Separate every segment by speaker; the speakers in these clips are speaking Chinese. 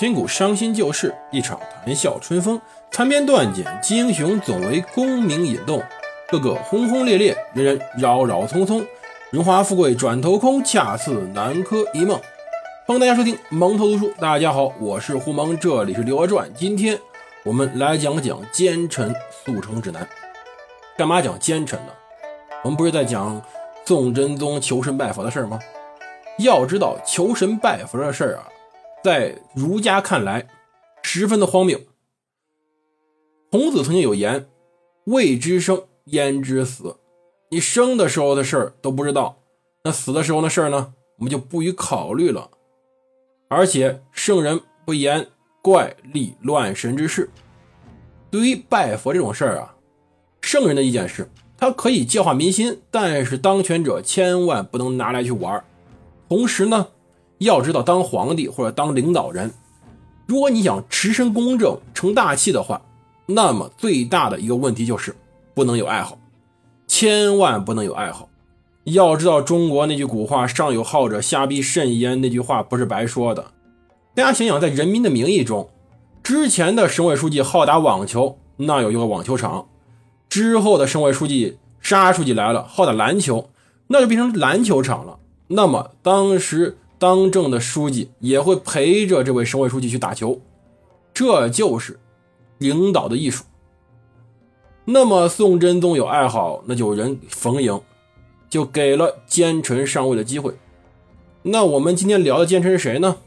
Speaker 1: 千古伤心旧事，一场谈笑春风。残篇断简，击英雄，总为功名引动。个个轰轰烈烈，人人扰扰匆匆。荣华富贵转头空，恰似南柯一梦。欢迎大家收听蒙头读书。大家好，我是胡蒙，这里是《刘娥传》。今天我们来讲讲奸臣速成指南。干嘛讲奸臣呢？我们不是在讲宋真宗求神拜佛的事儿吗？要知道求神拜佛的事儿啊，在儒家看来十分的荒谬。孔子曾经有言：“未知生，焉知死？”你生的时候的事儿都不知道，那死的时候的事儿呢？我们就不予考虑了。而且圣人不言怪力乱神之事。对于拜佛这种事儿啊。圣人的意见是，他可以教化民心，但是当权者千万不能拿来去玩同时呢，要知道当皇帝或者当领导人，如果你想持身公正、成大器的话，那么最大的一个问题就是不能有爱好，千万不能有爱好。要知道中国那句古话“上有好者，下必甚焉”，那句话不是白说的。大家想想，在《人民的名义》中，之前的省委书记好打网球，那有一个网球场。之后的省委书记沙书记来了，好打篮球，那就变成篮球场了。那么当时当政的书记也会陪着这位省委书记去打球，这就是领导的艺术。那么宋真宗有爱好，那就有人逢迎，就给了奸臣上位的机会。那我们今天聊的奸臣是谁呢？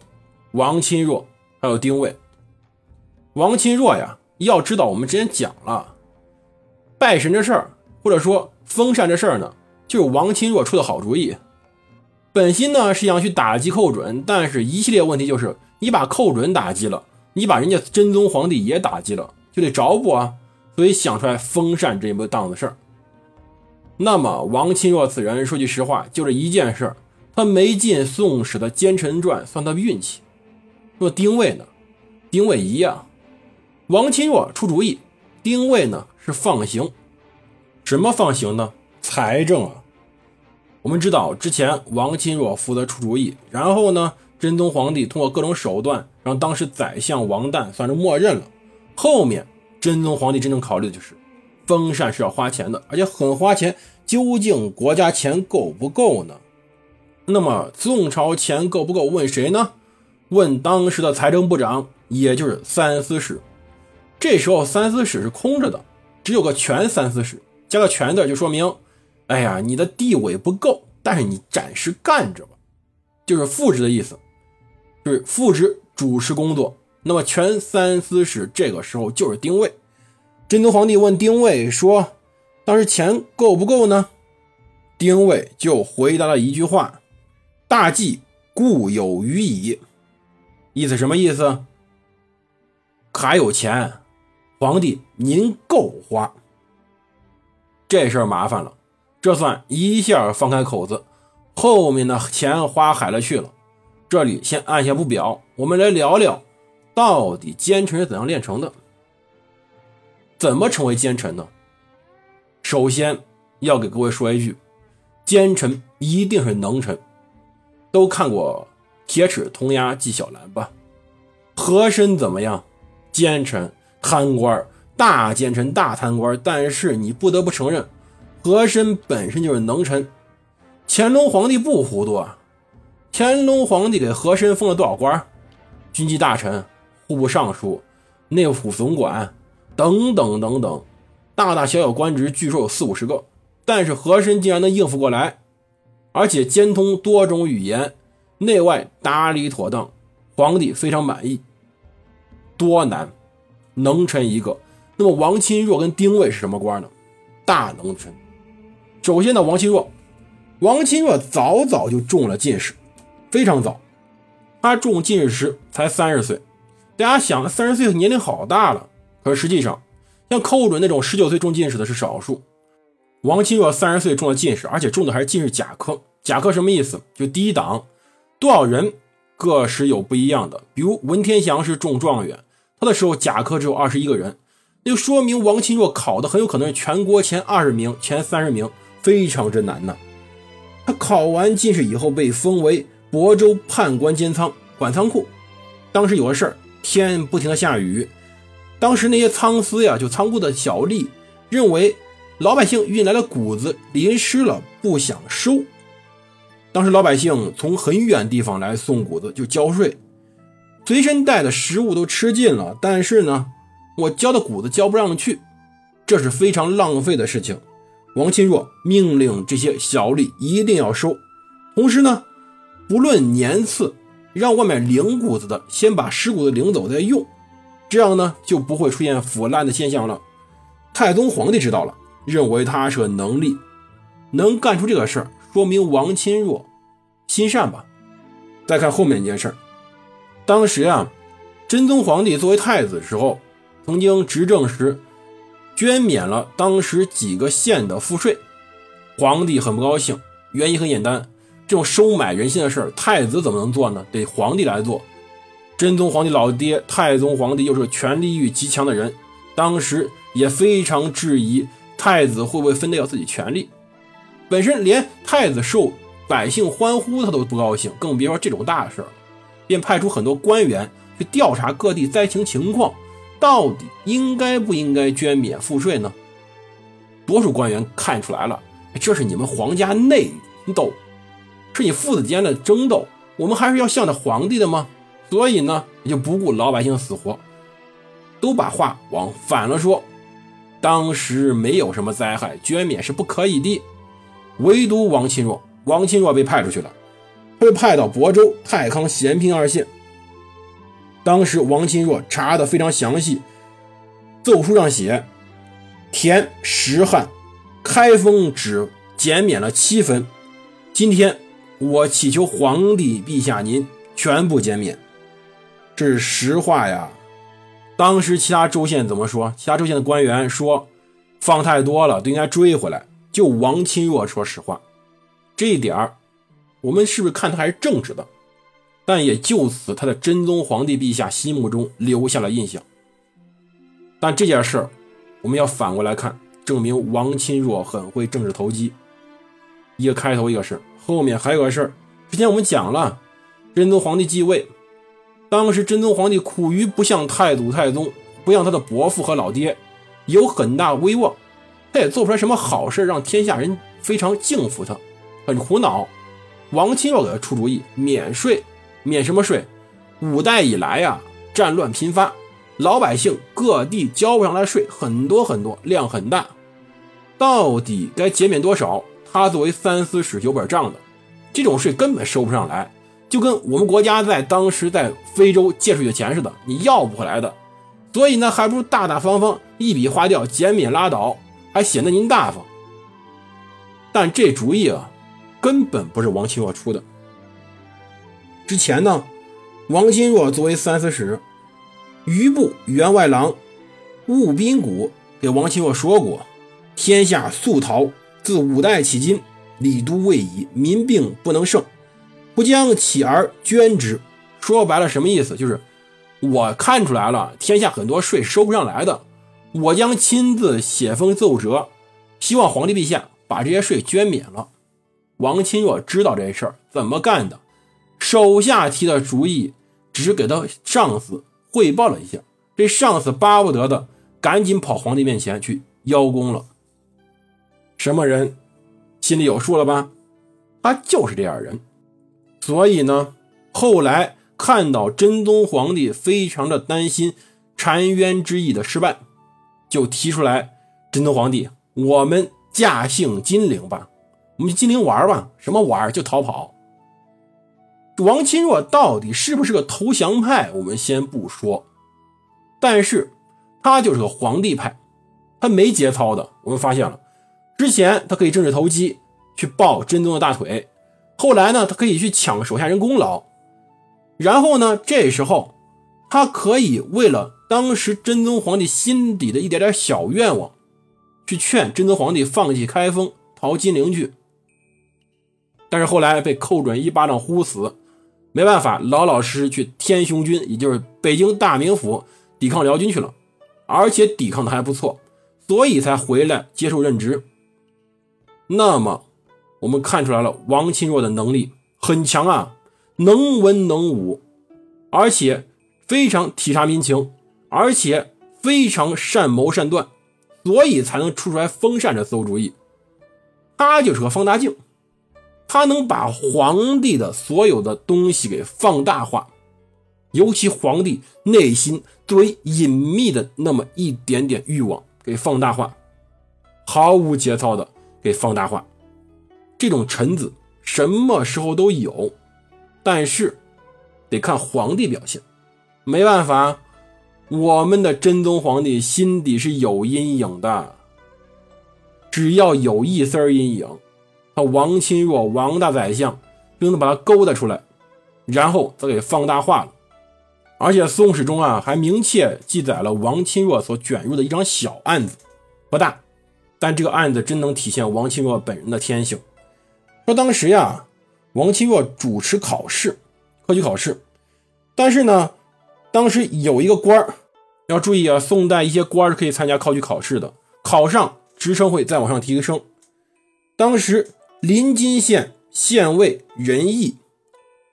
Speaker 1: 王钦若，还有丁谓。王钦若呀，要知道我们之前讲了。拜神这事儿，或者说封禅这事儿呢，就是王钦若出的好主意。本心呢是想去打击寇准，但是一系列问题就是你把寇准打击了，你把人家真宗皇帝也打击了，就得着补啊。所以想出来封禅这一步档子事儿。那么王钦若此人，说句实话，就这一件事儿，他没进《宋史》的奸臣传，算他运气。那么丁谓呢？丁谓一样，王钦若出主意，丁谓呢？是放行，什么放行呢？财政啊！我们知道之前王钦若负责出主意，然后呢，真宗皇帝通过各种手段让当时宰相王旦算是默认了。后面真宗皇帝真正考虑的就是封禅是要花钱的，而且很花钱。究竟国家钱够不够呢？那么宋朝钱够不够？问谁呢？问当时的财政部长，也就是三司使。这时候三司使是空着的。只有个权三司使，加个权字就说明，哎呀，你的地位不够，但是你暂时干着吧，就是副职的意思，就是副职主持工作。那么全三司使这个时候就是丁谓。真宗皇帝问丁谓说：“当时钱够不够呢？”丁谓就回答了一句话：“大计固有余矣。”意思什么意思？还有钱。皇帝，您够花，这事儿麻烦了，这算一下放开口子，后面的钱花海了去了。这里先按下不表，我们来聊聊，到底奸臣是怎样炼成的？怎么成为奸臣呢？首先要给各位说一句，奸臣一定是能臣。都看过《铁齿铜牙纪晓岚》吧？和珅怎么样？奸臣。贪官，大奸臣，大贪官。但是你不得不承认，和珅本身就是能臣。乾隆皇帝不糊涂啊！乾隆皇帝给和珅封了多少官？军机大臣、户部尚书、内府总管等等等等，大大小小官职据说有四五十个。但是和珅竟然能应付过来，而且兼通多种语言，内外打理妥当，皇帝非常满意。多难！能臣一个，那么王钦若跟丁谓是什么官呢？大能臣。首先呢，王钦若，王钦若早早就中了进士，非常早。他中进士时才三十岁。大家想，三十岁年龄好大了。可是实际上，像寇准那种十九岁中进士的是少数。王钦若三十岁中了进士，而且中的还是进士甲科。甲科什么意思？就第一档。多少人？各是有不一样的。比如文天祥是中状元。他的时候，甲科只有二十一个人，那就说明王钦若考的很有可能是全国前二十名、前三十名，非常之难呐。他考完进士以后，被封为亳州判官监仓，管仓库。当时有个事儿，天不停的下雨。当时那些仓司呀，就仓库的小吏认为老百姓运来的谷子淋湿了，不想收。当时老百姓从很远地方来送谷子，就交税，随身带的食物都吃尽了，但是呢，我交的谷子交不上去，这是非常浪费的事情。王钦若命令这些小吏一定要收，同时呢，不论年次，让外面领谷子的先把尸骨子领走再用。这样呢，就不会出现腐烂的现象了。太宗皇帝知道了，认为他是个能力，能干出这个事儿，说明王钦若心善吧。再看后面一件事儿，当时啊，真宗皇帝作为太子的时候，曾经执政时捐免了当时几个县的赋税，皇帝很不高兴。原因很简单，这种收买人心的事儿，太子怎么能做呢？得皇帝来做。真宗皇帝老爹太宗皇帝又是权力欲极强的人，当时也非常质疑太子会不会分得了自己权力。本身连太子受百姓欢呼他都不高兴，更别说这种大事了。便派出很多官员去调查各地灾情情况，到底应该不应该捐免赋税呢？多数官员看出来了，这是你们皇家内斗，是你父子间的争斗，我们还是要向着皇帝的吗？所以呢，也就不顾老百姓死活，都把话往反了说。当时没有什么灾害，捐免是不可以的。唯独王钦若，王钦若被派出去了，被派到亳州、太康、咸平二县。当时王钦若查的非常详细，奏书上写：田石汉、开封只减免了七分，今天我祈求皇帝陛下您全部减免。这是实话呀！当时其他州县怎么说？其他州县的官员说放太多了，都应该追回来。就王钦若说实话，这一点儿，我们是不是看他还是正直的？但也就此，他在真宗皇帝陛下心目中留下了印象。但这件事儿，我们要反过来看，证明王钦若很会政治投机。一个开头，一个事后面还有个事。之前我们讲了，真宗皇帝继位。当时真宗皇帝苦于不像太祖太宗，不像他的伯父和老爹有很大威望，他也做不出来什么好事让天下人非常敬服他，很苦恼。王钦若给他出主意，免税，免什么税？五代以来呀，战乱频发，老百姓各地交不上来税，很多很多，量很大，到底该减免多少？他作为三司使有本账的，这种税根本收不上来。就跟我们国家在当时在非洲借出去的钱似的，你要不回来的，所以呢，还不如大大方方一笔花掉，减免拉倒，还显得您大方。但这主意啊，根本不是王钦若出的。之前呢，王钦若作为三司使，余部员外郎务宾谷给王钦若说过：“天下粟逃自五代起今，礼都未已，民病不能胜。”不将起而捐之，说白了什么意思？就是我看出来了，天下很多税收不上来的，我将亲自写封奏折，希望皇帝陛下把这些税捐免了。王钦若知道这事儿怎么干的，手下提的主意，只是给他上司汇报了一下，这上司巴不得的，赶紧跑皇帝面前去邀功了。什么人？心里有数了吧？他就是这样人。所以呢，后来看到真宗皇帝非常的担心澶渊之役的失败，就提出来：真宗皇帝，我们驾幸金陵吧，我们去金陵玩吧。什么玩？就逃跑。王钦若到底是不是个投降派？我们先不说，但是他就是个皇帝派，他没节操的。我们发现了，之前他可以政治投机，去抱真宗的大腿。后来呢，他可以去抢手下人功劳，然后呢，这时候他可以为了当时真宗皇帝心底的一点点小愿望，去劝真宗皇帝放弃开封，逃金陵去。但是后来被寇准一巴掌呼死，没办法，老老实实去天雄军，也就是北京大名府抵抗辽军去了，而且抵抗的还不错，所以才回来接受任职。那么。我们看出来了，王钦若的能力很强啊，能文能武，而且非常体察民情，而且非常善谋善断，所以才能出出来封禅这馊主意。他就是个放大镜，他能把皇帝的所有的东西给放大化，尤其皇帝内心最隐秘的那么一点点欲望给放大化，毫无节操的给放大化。这种臣子什么时候都有，但是得看皇帝表现。没办法，我们的真宗皇帝心底是有阴影的。只要有一丝阴影，他王钦若王大宰相就能把他勾搭出来，然后再给放大化了。而且《宋史》中啊，还明确记载了王钦若所卷入的一桩小案子，不大，但这个案子真能体现王钦若本人的天性。说当时呀，王钦若主持考试，科举考试，但是呢，当时有一个官儿，要注意啊，宋代一些官是可以参加科举考试的，考上。职称会再往上提升。当时临津县县尉仁义，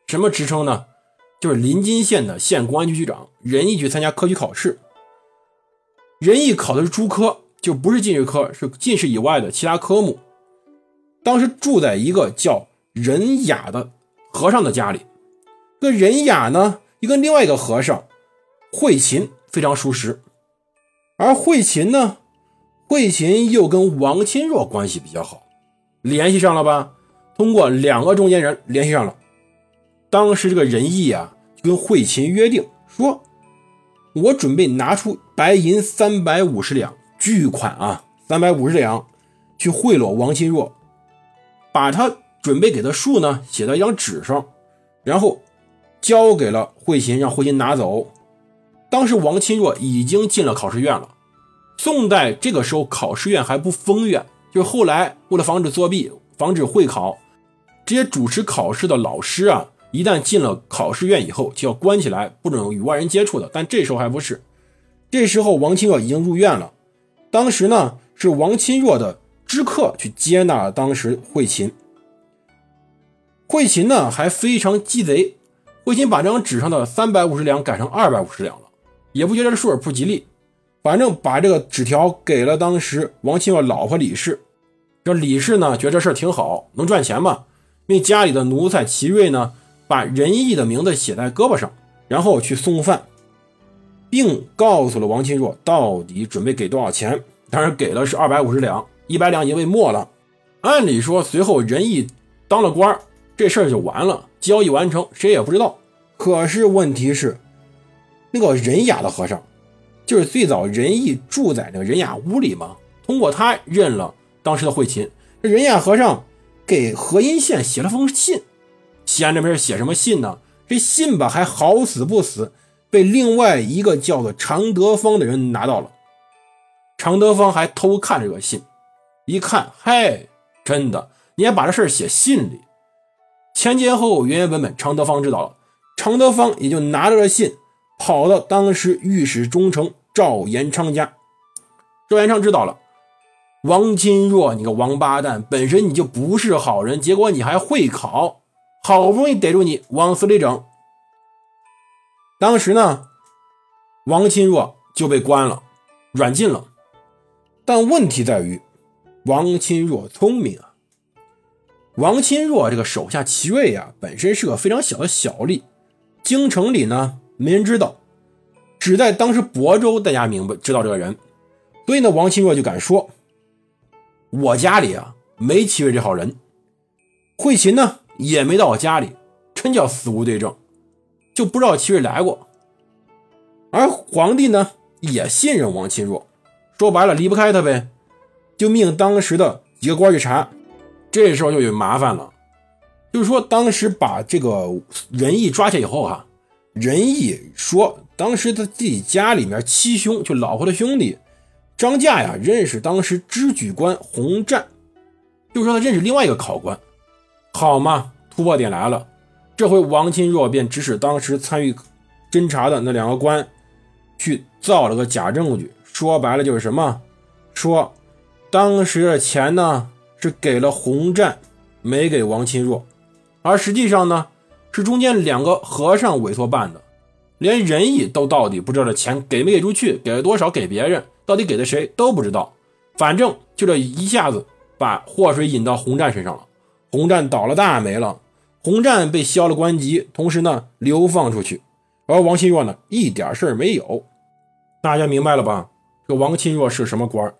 Speaker 1: 什么职称呢？就是临津县的县公安局局长。仁义去参加科举考试，仁义考的是诸科，就不是进士科，是进士以外的其他科目。当时住在一个叫任雅的和尚的家里，这任雅呢，又跟另外一个和尚慧勤非常熟识，而慧勤呢。慧勤又跟王钦若关系比较好，联系上了吧？通过两个中间人联系上了。当时这个仁义啊，就跟慧勤约定说：“我准备拿出白银三百五十两，巨款啊，三百五十两，去贿赂王钦若，把他准备给的数呢写到一张纸上，然后交给了慧勤，让慧勤拿走。当时王钦若已经进了考试院了。”宋代这个时候考试院还不封院，就后来为了防止作弊、防止会考，这些主持考试的老师啊，一旦进了考试院以后就要关起来，不准与外人接触的。但这时候还不是，这时候王钦若已经入院了。当时呢是王钦若的知客去接纳了当时慧勤，慧勤呢还非常鸡贼，慧勤把这张纸上的三百五十两改成二百五十两了，也不觉得这数儿不吉利。反正把这个纸条给了当时王钦若老婆李氏，这李氏呢觉得这事儿挺好，能赚钱嘛？命家里的奴才齐瑞呢把仁义的名字写在胳膊上，然后去送饭，并告诉了王钦若到底准备给多少钱。当然给了是二百五十两，一百两已经被没了。按理说随后仁义当了官，这事儿就完了，交易完成，谁也不知道。可是问题是，那个仁雅的和尚。就是最早仁义住在那个仁雅屋里嘛，通过他认了当时的慧勤。这仁雅和尚给河阴县写了封信，西安这边写什么信呢？这信吧还好死不死，被另外一个叫做常德芳的人拿到了。常德芳还偷看这个信，一看，嗨，真的，你还把这事写信里，前前后后原原本本，常德芳知道了，常德芳也就拿着这信。跑到当时御史中丞赵延昌家，赵延昌知道了，王钦若，你个王八蛋，本身你就不是好人，结果你还会考，好不容易逮住你，往死里整。当时呢，王钦若就被关了，软禁了。但问题在于，王钦若聪明啊，王钦若这个手下齐瑞啊，本身是个非常小的小吏，京城里呢。没人知道，只在当时亳州大家明白知道这个人，所以呢，王钦若就敢说：“我家里啊没齐瑞这号人，慧勤呢也没到我家里，真叫死无对证，就不知道齐瑞来过。”而皇帝呢也信任王钦若，说白了离不开他呗，就命当时的几个官去查。这时候就有麻烦了，就是说当时把这个仁义抓起来以后哈。仁义说，当时他自己家里面七兄，就老婆的兄弟张驾呀，认识当时知举官洪湛，就说他认识另外一个考官，好嘛，突破点来了。这回王钦若便指使当时参与侦查的那两个官，去造了个假证据。说白了就是什么？说当时的钱呢是给了洪湛，没给王钦若，而实际上呢。是中间两个和尚委托办的，连仁义都到底不知道这钱给没给出去，给了多少给别人，到底给的谁都不知道。反正就这一下子把祸水引到洪战身上了，洪战倒了大霉了，洪战被削了官籍，同时呢流放出去，而王钦若呢一点事儿没有。大家明白了吧？这王钦若是什么官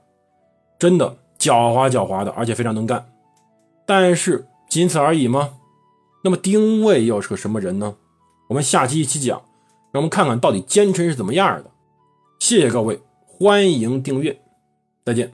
Speaker 1: 真的狡猾狡猾的，而且非常能干。但是仅此而已吗？那么丁谓又是个什么人呢？我们下期一起讲，我们看看到底奸臣是怎么样的。谢谢各位，欢迎订阅，再见。